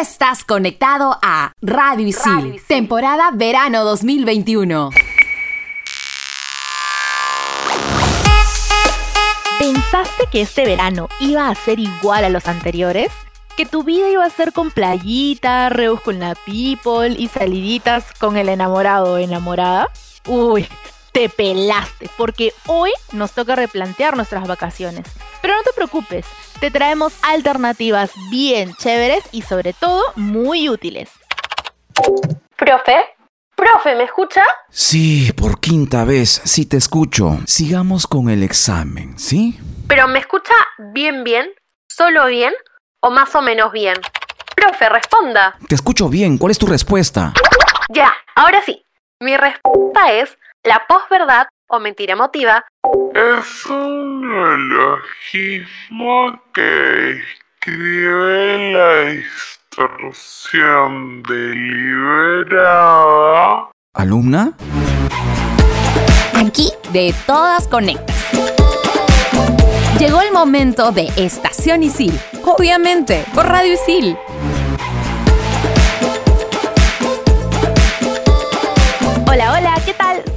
estás conectado a Radio Isil, temporada verano 2021. ¿Pensaste que este verano iba a ser igual a los anteriores? ¿Que tu vida iba a ser con playita, reus con la people y saliditas con el enamorado o enamorada? Uy, te pelaste, porque hoy nos toca replantear nuestras vacaciones. Pero no te preocupes, te traemos alternativas bien chéveres y sobre todo muy útiles. Profe, profe, ¿me escucha? Sí, por quinta vez, sí te escucho. Sigamos con el examen, ¿sí? Pero ¿me escucha bien, bien? ¿Solo bien? ¿O más o menos bien? Profe, responda. Te escucho bien, ¿cuál es tu respuesta? Ya, ahora sí. Mi respuesta es la posverdad o mentira emotiva es un neologismo que describe la distorsión deliberada. ¿Alumna? Aquí de todas conectas. Llegó el momento de Estación Isil, obviamente por Radio Isil.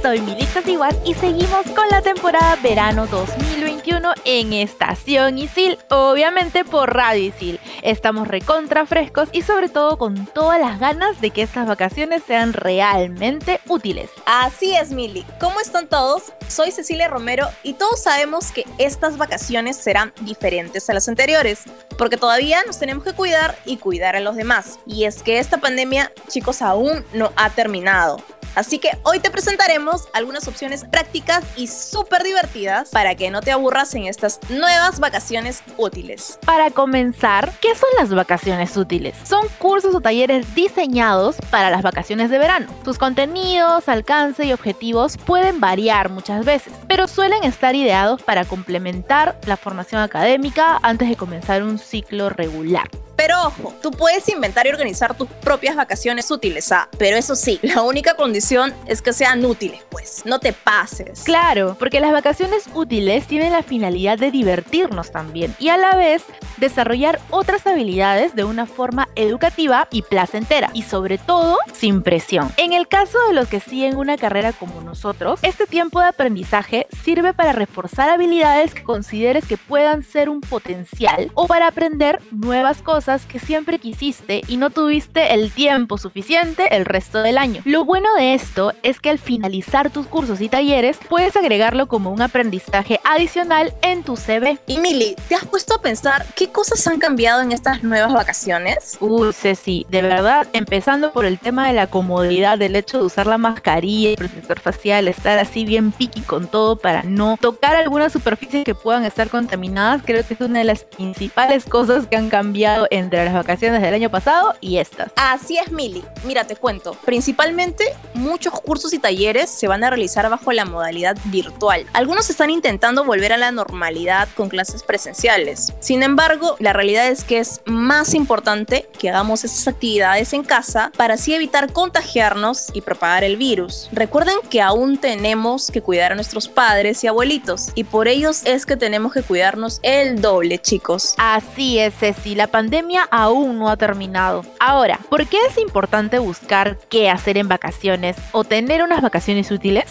Soy Militza Siguas y seguimos con la temporada verano 2021 en Estación Isil, obviamente por Radio Isil. Estamos recontra frescos y sobre todo con todas las ganas de que estas vacaciones sean realmente útiles. Así es, Mili. ¿Cómo están todos? Soy Cecilia Romero y todos sabemos que estas vacaciones serán diferentes a las anteriores, porque todavía nos tenemos que cuidar y cuidar a los demás. Y es que esta pandemia, chicos, aún no ha terminado. Así que hoy te presentaremos algunas opciones prácticas y súper divertidas para que no te aburras en estas nuevas vacaciones útiles. Para comenzar, ¿qué son las vacaciones útiles? Son cursos o talleres diseñados para las vacaciones de verano. Sus contenidos, alcance y objetivos pueden variar muchas veces, pero suelen estar ideados para complementar la formación académica antes de comenzar un ciclo regular. Pero ojo, tú puedes inventar y organizar tus propias vacaciones útiles, ¿ah? Pero eso sí, la única condición es que sean útiles, pues, no te pases. Claro, porque las vacaciones útiles tienen la finalidad de divertirnos también y a la vez desarrollar otras habilidades de una forma educativa y placentera y sobre todo sin presión. En el caso de los que siguen una carrera como nosotros, este tiempo de aprendizaje sirve para reforzar habilidades que consideres que puedan ser un potencial o para aprender nuevas cosas que siempre quisiste y no tuviste el tiempo suficiente el resto del año. Lo bueno de esto es que al finalizar tus cursos y talleres puedes agregarlo como un aprendizaje adicional en tu CV. Y Mili, ¿te has puesto a pensar qué cosas han cambiado en estas nuevas vacaciones? Uh, Ceci, de verdad, empezando por el tema de la comodidad, del hecho de usar la mascarilla, el protector facial, estar así bien piqui con todo para no tocar algunas superficies que puedan estar contaminadas, creo que es una de las principales cosas que han cambiado entre las vacaciones del año pasado y estas. Así es, Mili. Mira, te cuento. Principalmente, muchos cursos y talleres se van a realizar bajo la modalidad virtual. Algunos están intentando volver a la normalidad con clases presenciales. Sin embargo, la realidad es que es más importante que hagamos esas actividades en casa para así evitar contagiarnos y propagar el virus. Recuerden que aún tenemos que cuidar a nuestros padres y abuelitos y por ellos es que tenemos que cuidarnos el doble, chicos. Así es, Ceci. La pandemia aún no ha terminado. Ahora, ¿por qué es importante buscar qué hacer en vacaciones o tener unas vacaciones útiles?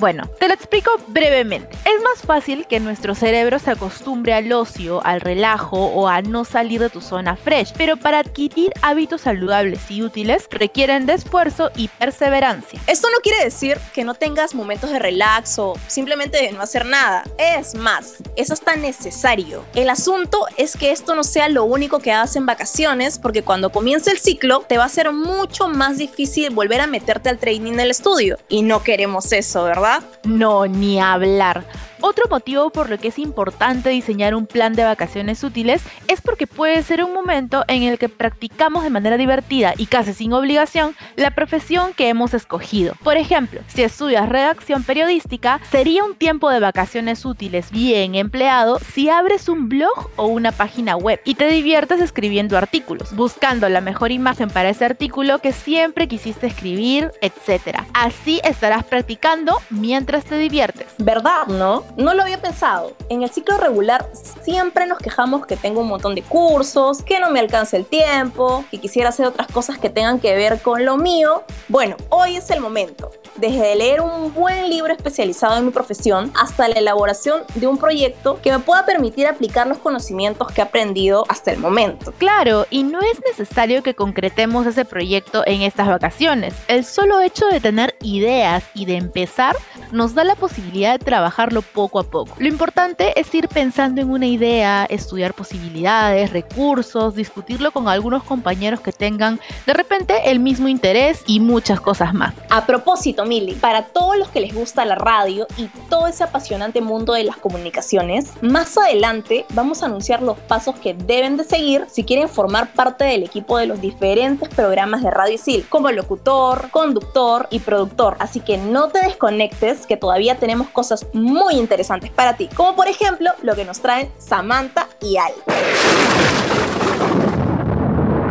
Bueno, te lo explico brevemente. Es más fácil que nuestro cerebro se acostumbre al ocio, al relajo o a no salir de tu zona fresh, pero para adquirir hábitos saludables y útiles requieren de esfuerzo y perseverancia. Esto no quiere decir que no tengas momentos de relax o simplemente de no hacer nada. Es más, eso es tan necesario. El asunto es que esto no sea lo único que hagas en vacaciones, porque cuando comience el ciclo te va a ser mucho más difícil volver a meterte al training del estudio. Y no queremos eso, ¿verdad? No, ni hablar. Otro motivo por lo que es importante diseñar un plan de vacaciones útiles es porque puede ser un momento en el que practicamos de manera divertida y casi sin obligación la profesión que hemos escogido. Por ejemplo, si estudias redacción periodística, sería un tiempo de vacaciones útiles bien empleado si abres un blog o una página web y te diviertes escribiendo artículos, buscando la mejor imagen para ese artículo que siempre quisiste escribir, etc. Así estarás practicando mientras te diviertes. ¿Verdad, no? No lo había pensado. En el ciclo regular siempre nos quejamos que tengo un montón de cursos, que no me alcanza el tiempo, que quisiera hacer otras cosas que tengan que ver con lo mío. Bueno, hoy es el momento. Desde leer un buen libro especializado en mi profesión hasta la elaboración de un proyecto que me pueda permitir aplicar los conocimientos que he aprendido hasta el momento. Claro, y no es necesario que concretemos ese proyecto en estas vacaciones. El solo hecho de tener ideas y de empezar nos da la posibilidad de trabajarlo poco a poco. Lo importante es ir pensando en una idea, estudiar posibilidades, recursos, discutirlo con algunos compañeros que tengan de repente el mismo interés y muchas cosas más. A propósito, Mili, para todos los que les gusta la radio y todo ese apasionante mundo de las comunicaciones, más adelante vamos a anunciar los pasos que deben de seguir si quieren formar parte del equipo de los diferentes programas de Radio Isil, como locutor, conductor y productor. Así que no te desconectes, que todavía tenemos cosas muy interesantes para ti, como por ejemplo lo que nos traen Samantha y Al.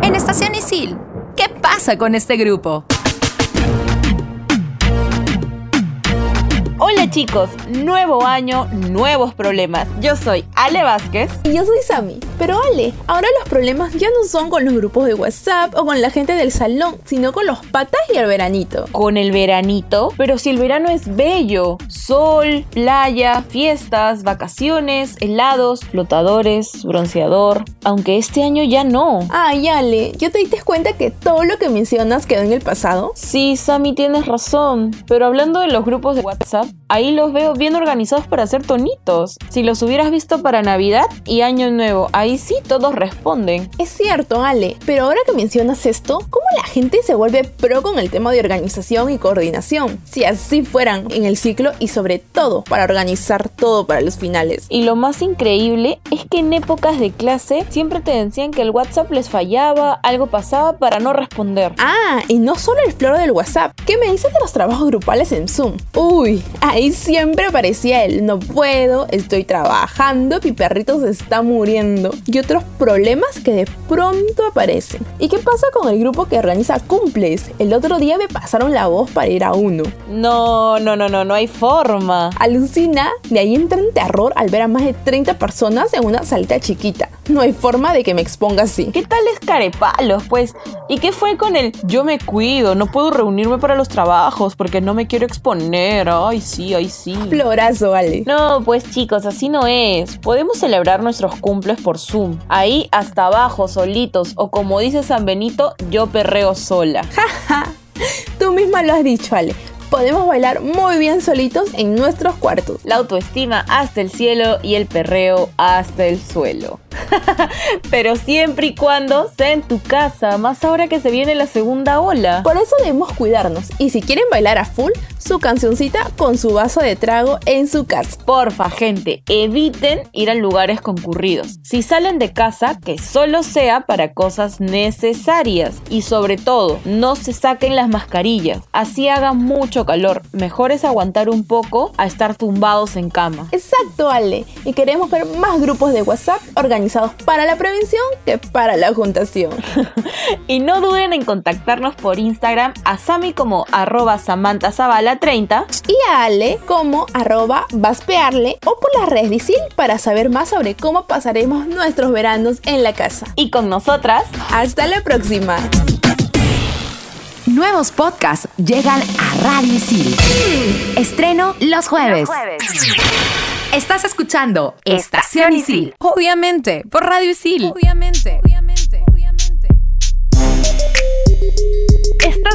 En Estación Isil, ¿qué pasa con este grupo? Hola chicos, nuevo año, nuevos problemas. Yo soy Ale Vázquez. Y yo soy Sami. Pero Ale, ahora los problemas ya no son con los grupos de WhatsApp o con la gente del salón, sino con los patas y el veranito. Con el veranito, pero si el verano es bello, sol, playa, fiestas, vacaciones, helados, flotadores, bronceador, aunque este año ya no. Ay, Ale, ¿ya te diste cuenta que todo lo que mencionas quedó en el pasado? Sí, Sami, tienes razón. Pero hablando de los grupos de WhatsApp, ahí los veo bien organizados para hacer tonitos. Si los hubieras visto para Navidad y Año Nuevo, ahí sí todos responden. Es cierto, Ale, pero ahora que mencionas esto, ¿cómo la gente se vuelve pro con el tema de organización y coordinación? Si así fueran en el ciclo y sobre todo para organizar todo para los finales. Y lo más increíble es que en épocas de clase siempre te decían que el WhatsApp les fallaba, algo pasaba para no responder. Ah, y no solo el floro del WhatsApp. ¿Qué me dices de los trabajos grupales en Zoom? Uy, ahí siempre aparecía el no puedo, estoy trabajando, mi perrito se está muriendo y otros problemas que de pronto aparecen. ¿Y qué pasa con el grupo que organiza cumples? El otro día me pasaron la voz para ir a uno. No, no, no, no, no hay forma. Alucina, de ahí entra en terror al ver a más de 30 personas en una salita chiquita. No hay forma de que me exponga así. ¿Qué tal es carepalos, pues? ¿Y qué fue con el yo me cuido, no puedo reunirme para los trabajos porque no me quiero exponer? Ay, sí, ay, sí. Florazo, Ale. No, pues chicos, así no es. Podemos celebrar nuestros cumples por Zoom. Ahí hasta abajo, solitos. O como dice San Benito, yo perreo sola. Tú misma lo has dicho, Ale. Podemos bailar muy bien solitos en nuestros cuartos. La autoestima hasta el cielo y el perreo hasta el suelo. Pero siempre y cuando sea en tu casa, más ahora que se viene la segunda ola. Por eso debemos cuidarnos. Y si quieren bailar a full, su cancioncita con su vaso de trago en su casa. Porfa, gente, eviten ir a lugares concurridos. Si salen de casa, que solo sea para cosas necesarias. Y sobre todo, no se saquen las mascarillas. Así haga mucho calor. Mejor es aguantar un poco a estar tumbados en cama. Exacto, Ale. Y queremos ver más grupos de WhatsApp organizados para la prevención que para la juntación. y no duden en contactarnos por Instagram a Sami como arroba Samantha Zavala 30 y a Ale como arroba vaspearle o por las redes de Isil para saber más sobre cómo pasaremos nuestros veranos en la casa. Y con nosotras, hasta la próxima. Nuevos podcasts llegan a Radio Isil. Estreno los jueves. Los jueves. Estás escuchando Estación Isil. Obviamente, por Radio Isil. Obviamente.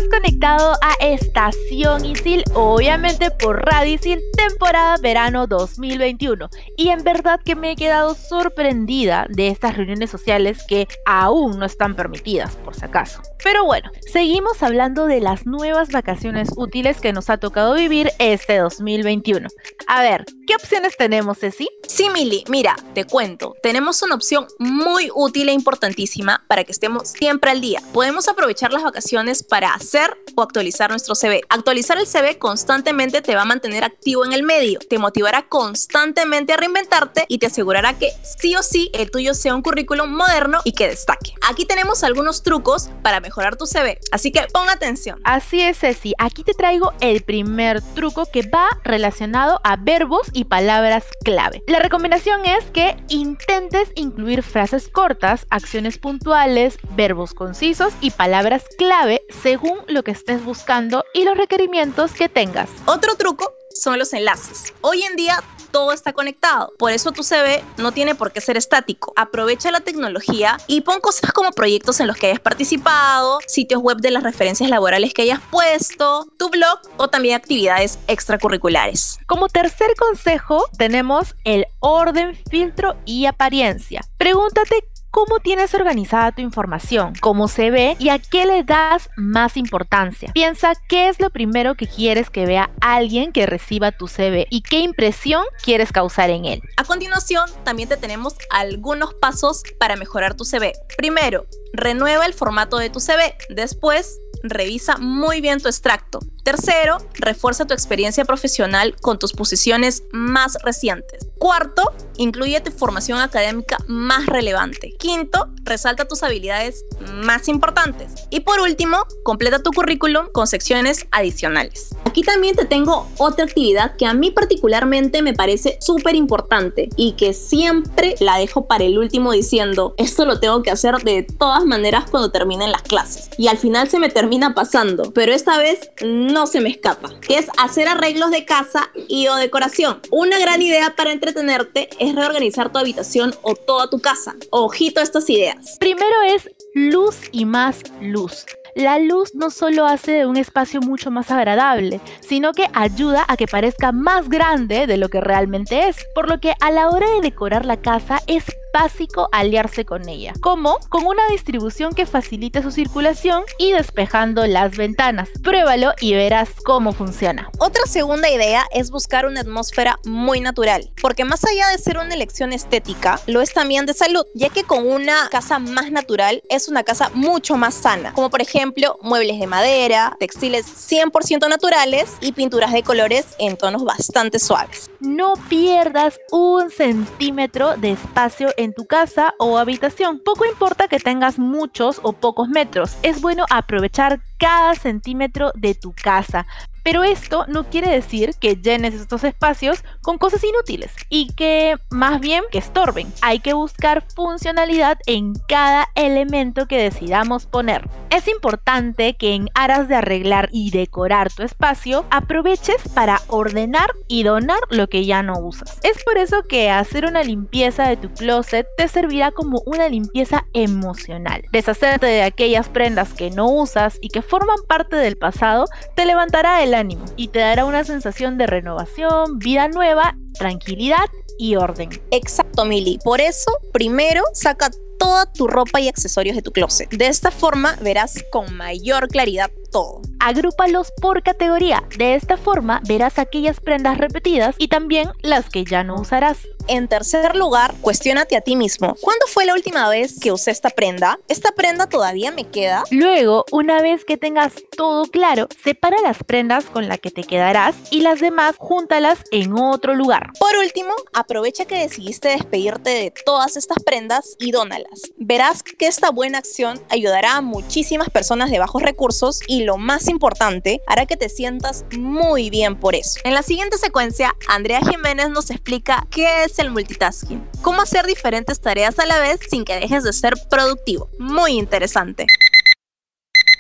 Estás conectado a Estación Isil, obviamente por Radio Isil, temporada verano 2021. Y en verdad que me he quedado sorprendida de estas reuniones sociales que aún no están permitidas, por si acaso. Pero bueno, seguimos hablando de las nuevas vacaciones útiles que nos ha tocado vivir este 2021. A ver, ¿qué opciones tenemos, Ceci? Sí, Mili, mira, te cuento. Tenemos una opción muy útil e importantísima para que estemos siempre al día. Podemos aprovechar las vacaciones para hacer o actualizar nuestro CV. Actualizar el CV constantemente te va a mantener activo en el medio, te motivará constantemente a reinventarte y te asegurará que sí o sí el tuyo sea un currículum moderno y que destaque. Aquí tenemos algunos trucos para mejorar tu CV, así que pon atención. Así es, Ceci. Aquí te traigo el primer truco que va relacionado a verbos y palabras clave. La recomendación es que intentes incluir frases cortas, acciones puntuales, verbos concisos y palabras clave según lo que estés buscando y los requerimientos que tengas. Otro truco son los enlaces. Hoy en día todo está conectado. Por eso tu CV no tiene por qué ser estático. Aprovecha la tecnología y pon cosas como proyectos en los que hayas participado, sitios web de las referencias laborales que hayas puesto, tu blog o también actividades extracurriculares. Como tercer consejo tenemos el orden, filtro y apariencia. Pregúntate cómo tienes organizada tu información, cómo se ve y a qué le das más importancia. Piensa qué es lo primero que quieres que vea alguien que reciba tu CV y qué impresión quieres causar en él. A continuación, también te tenemos algunos pasos para mejorar tu CV. Primero, renueva el formato de tu CV. Después, revisa muy bien tu extracto. Tercero, refuerza tu experiencia profesional con tus posiciones más recientes. Cuarto, incluye tu formación académica más relevante. Quinto, resalta tus habilidades más importantes. Y por último, completa tu currículum con secciones adicionales. Aquí también te tengo otra actividad que a mí particularmente me parece súper importante y que siempre la dejo para el último diciendo, esto lo tengo que hacer de todas maneras cuando terminen las clases. Y al final se me termina pasando, pero esta vez no se me escapa, que es hacer arreglos de casa y o decoración. Una gran idea para entretenerte es reorganizar tu habitación o toda tu casa. Ojito a estas ideas. Primero es luz y más luz. La luz no solo hace de un espacio mucho más agradable, sino que ayuda a que parezca más grande de lo que realmente es, por lo que a la hora de decorar la casa es básico aliarse con ella, como con una distribución que facilite su circulación y despejando las ventanas. Pruébalo y verás cómo funciona. Otra segunda idea es buscar una atmósfera muy natural, porque más allá de ser una elección estética, lo es también de salud, ya que con una casa más natural es una casa mucho más sana, como por ejemplo muebles de madera, textiles 100% naturales y pinturas de colores en tonos bastante suaves. No pierdas un centímetro de espacio en tu casa o habitación. Poco importa que tengas muchos o pocos metros, es bueno aprovechar cada centímetro de tu casa. Pero esto no quiere decir que llenes estos espacios con cosas inútiles y que más bien que estorben. Hay que buscar funcionalidad en cada elemento que decidamos poner. Es importante que en aras de arreglar y decorar tu espacio, aproveches para ordenar y donar lo que ya no usas. Es por eso que hacer una limpieza de tu closet te servirá como una limpieza emocional. Deshacerte de aquellas prendas que no usas y que forman parte del pasado te levantará el ánimo y te dará una sensación de renovación, vida nueva, tranquilidad y orden. Exacto, Mili. Por eso, primero saca toda tu ropa y accesorios de tu closet. De esta forma verás con mayor claridad todo. Agrúpalos por categoría. De esta forma verás aquellas prendas repetidas y también las que ya no usarás. En tercer lugar, cuestiónate a ti mismo. ¿Cuándo fue la última vez que usé esta prenda? ¿Esta prenda todavía me queda? Luego, una vez que tengas todo claro, separa las prendas con las que te quedarás y las demás júntalas en otro lugar. Por último, aprovecha que decidiste despedirte de todas estas prendas y dónalas. Verás que esta buena acción ayudará a muchísimas personas de bajos recursos y lo más importante, hará que te sientas muy bien por eso. En la siguiente secuencia, Andrea Jiménez nos explica qué es el multitasking, cómo hacer diferentes tareas a la vez sin que dejes de ser productivo. Muy interesante.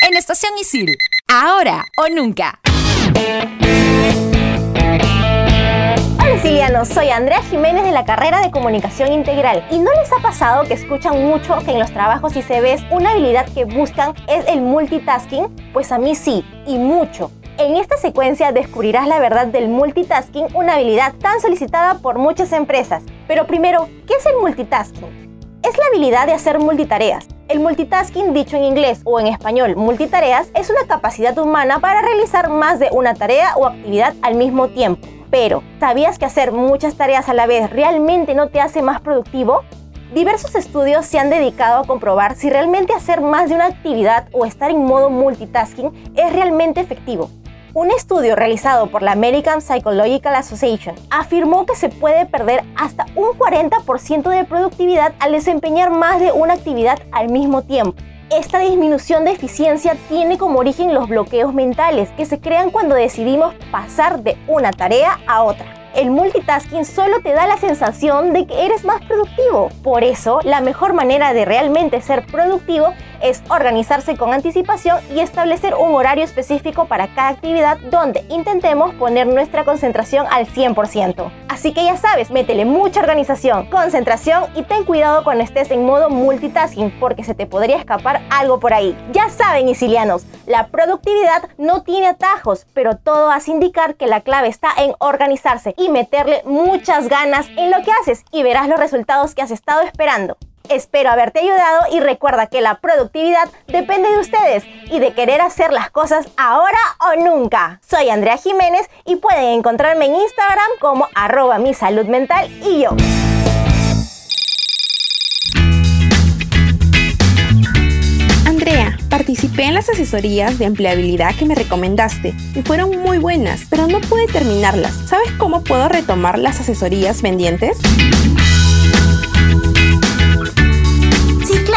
En Estación Isil, ahora o nunca. Hola Silianos, soy Andrea Jiménez de la carrera de Comunicación Integral. ¿Y no les ha pasado que escuchan mucho que en los trabajos y CVs una habilidad que buscan es el multitasking? Pues a mí sí, y mucho. En esta secuencia descubrirás la verdad del multitasking, una habilidad tan solicitada por muchas empresas. Pero primero, ¿qué es el multitasking? Es la habilidad de hacer multitareas. El multitasking, dicho en inglés o en español multitareas, es una capacidad humana para realizar más de una tarea o actividad al mismo tiempo. Pero, ¿sabías que hacer muchas tareas a la vez realmente no te hace más productivo? Diversos estudios se han dedicado a comprobar si realmente hacer más de una actividad o estar en modo multitasking es realmente efectivo. Un estudio realizado por la American Psychological Association afirmó que se puede perder hasta un 40% de productividad al desempeñar más de una actividad al mismo tiempo. Esta disminución de eficiencia tiene como origen los bloqueos mentales que se crean cuando decidimos pasar de una tarea a otra el multitasking solo te da la sensación de que eres más productivo. Por eso, la mejor manera de realmente ser productivo es organizarse con anticipación y establecer un horario específico para cada actividad donde intentemos poner nuestra concentración al 100%. Así que ya sabes, métele mucha organización, concentración y ten cuidado cuando estés en modo multitasking porque se te podría escapar algo por ahí. Ya saben, isilianos, la productividad no tiene atajos, pero todo hace indicar que la clave está en organizarse y meterle muchas ganas en lo que haces y verás los resultados que has estado esperando. Espero haberte ayudado y recuerda que la productividad depende de ustedes y de querer hacer las cosas ahora o nunca. Soy Andrea Jiménez y pueden encontrarme en Instagram como arroba mi salud mental y yo. Andrea, participé en las asesorías de empleabilidad que me recomendaste y fueron muy buenas, pero no pude terminarlas. ¿Sabes cómo puedo retomar las asesorías pendientes?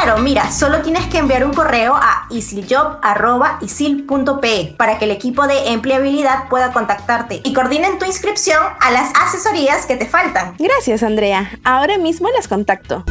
Claro, mira, solo tienes que enviar un correo a isiljob.isil.pe para que el equipo de empleabilidad pueda contactarte y coordinen tu inscripción a las asesorías que te faltan. Gracias, Andrea. Ahora mismo las contacto.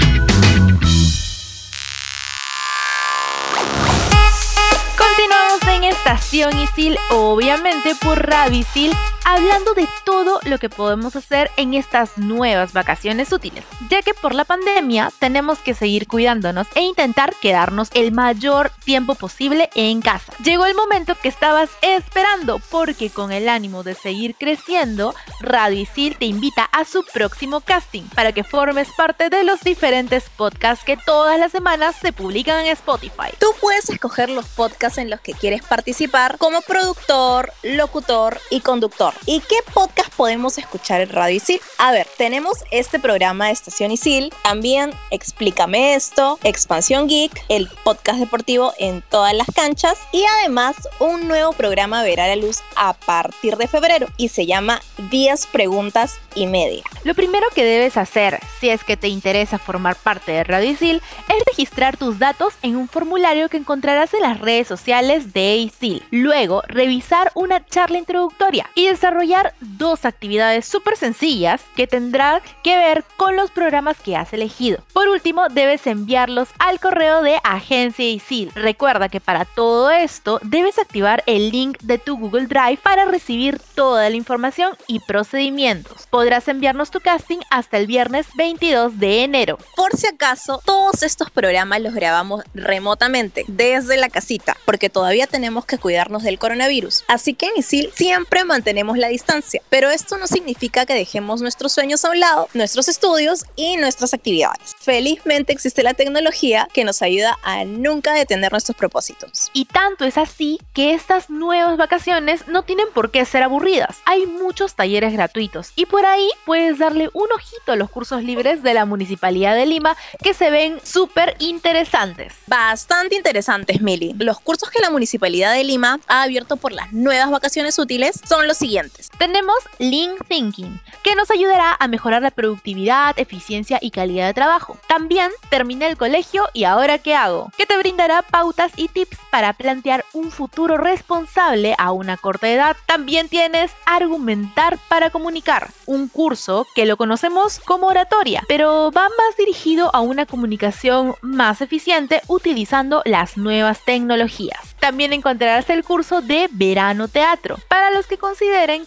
Continuamos en Estación Isil, obviamente por Ravisil hablando de todo lo que podemos hacer en estas nuevas vacaciones útiles, ya que por la pandemia tenemos que seguir cuidándonos e intentar quedarnos el mayor tiempo posible en casa. Llegó el momento que estabas esperando porque con el ánimo de seguir creciendo, Radio te invita a su próximo casting para que formes parte de los diferentes podcasts que todas las semanas se publican en Spotify. Tú puedes escoger los podcasts en los que quieres participar como productor, locutor y conductor. ¿Y qué podcast podemos escuchar en Radio Isil? A ver, tenemos este programa de Estación Isil, también Explícame esto, Expansión Geek, el podcast deportivo en todas las canchas y además un nuevo programa verá la luz a partir de febrero y se llama 10 preguntas y media. Lo primero que debes hacer si es que te interesa formar parte de Radio Isil es registrar tus datos en un formulario que encontrarás en las redes sociales de Isil. Luego, revisar una charla introductoria y desarrollar desarrollar dos actividades súper sencillas que tendrán que ver con los programas que has elegido. Por último, debes enviarlos al correo de Agencia ISIL. Recuerda que para todo esto debes activar el link de tu Google Drive para recibir toda la información y procedimientos. Podrás enviarnos tu casting hasta el viernes 22 de enero. Por si acaso, todos estos programas los grabamos remotamente desde la casita porque todavía tenemos que cuidarnos del coronavirus. Así que en ISIL siempre mantenemos la distancia. Pero esto no significa que dejemos nuestros sueños a un lado, nuestros estudios y nuestras actividades. Felizmente existe la tecnología que nos ayuda a nunca detener nuestros propósitos. Y tanto es así que estas nuevas vacaciones no tienen por qué ser aburridas. Hay muchos talleres gratuitos y por ahí puedes darle un ojito a los cursos libres de la Municipalidad de Lima que se ven súper interesantes. Bastante interesantes, Mili. Los cursos que la Municipalidad de Lima ha abierto por las nuevas vacaciones útiles son los siguientes. Tenemos Lean Thinking, que nos ayudará a mejorar la productividad, eficiencia y calidad de trabajo. También terminé el colegio y ahora qué hago, que te brindará pautas y tips para plantear un futuro responsable a una corta edad. También tienes Argumentar para comunicar, un curso que lo conocemos como oratoria, pero va más dirigido a una comunicación más eficiente utilizando las nuevas tecnologías. También encontrarás el curso de Verano Teatro, para los que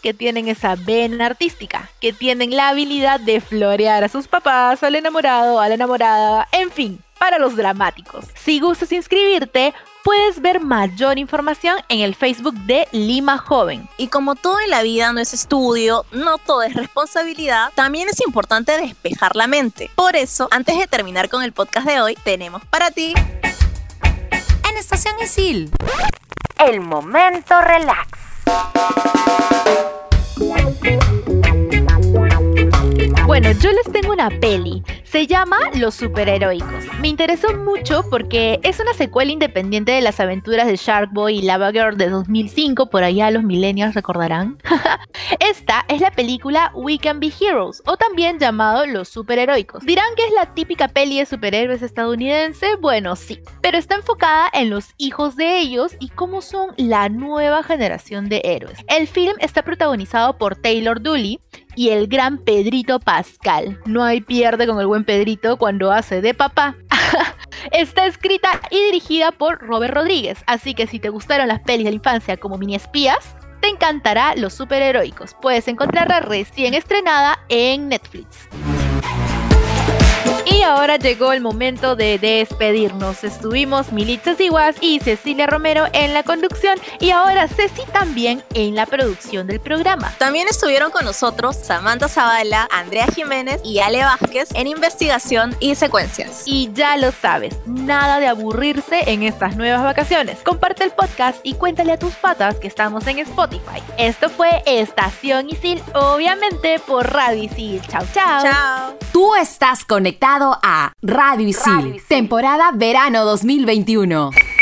que tienen esa vena artística, que tienen la habilidad de florear a sus papás, al enamorado, a la enamorada, en fin, para los dramáticos. Si gustas inscribirte, puedes ver mayor información en el Facebook de Lima Joven. Y como todo en la vida no es estudio, no todo es responsabilidad, también es importante despejar la mente. Por eso, antes de terminar con el podcast de hoy, tenemos para ti... En Estación Isil. El momento relax. Thank you. Bueno, yo les tengo una peli. Se llama Los Superheroicos. Me interesó mucho porque es una secuela independiente de las aventuras de Shark Boy y Lava Girl de 2005, por allá los millennials recordarán. Esta es la película We Can Be Heroes, o también llamado Los Superheroicos. Dirán que es la típica peli de superhéroes estadounidense. Bueno, sí, pero está enfocada en los hijos de ellos y cómo son la nueva generación de héroes. El film está protagonizado por Taylor Dooley y el gran Pedrito Pascal. No hay pierde con el buen Pedrito cuando hace de papá. Está escrita y dirigida por Robert Rodríguez, así que si te gustaron las pelis de la infancia como mini espías, te encantará Los Superheroicos. Puedes encontrarla recién estrenada en Netflix. Y ahora llegó el momento de despedirnos. Estuvimos Militza Siguas y Cecilia Romero en la conducción y ahora Ceci también en la producción del programa. También estuvieron con nosotros Samantha Zavala, Andrea Jiménez y Ale Vázquez en investigación y secuencias. Y ya lo sabes, nada de aburrirse en estas nuevas vacaciones. Comparte el podcast y cuéntale a tus patas que estamos en Spotify. Esto fue Estación Isil, obviamente por Radio Isil. Chao, chao. Chao. Tú estás conectado a Radio Isil, temporada verano 2021.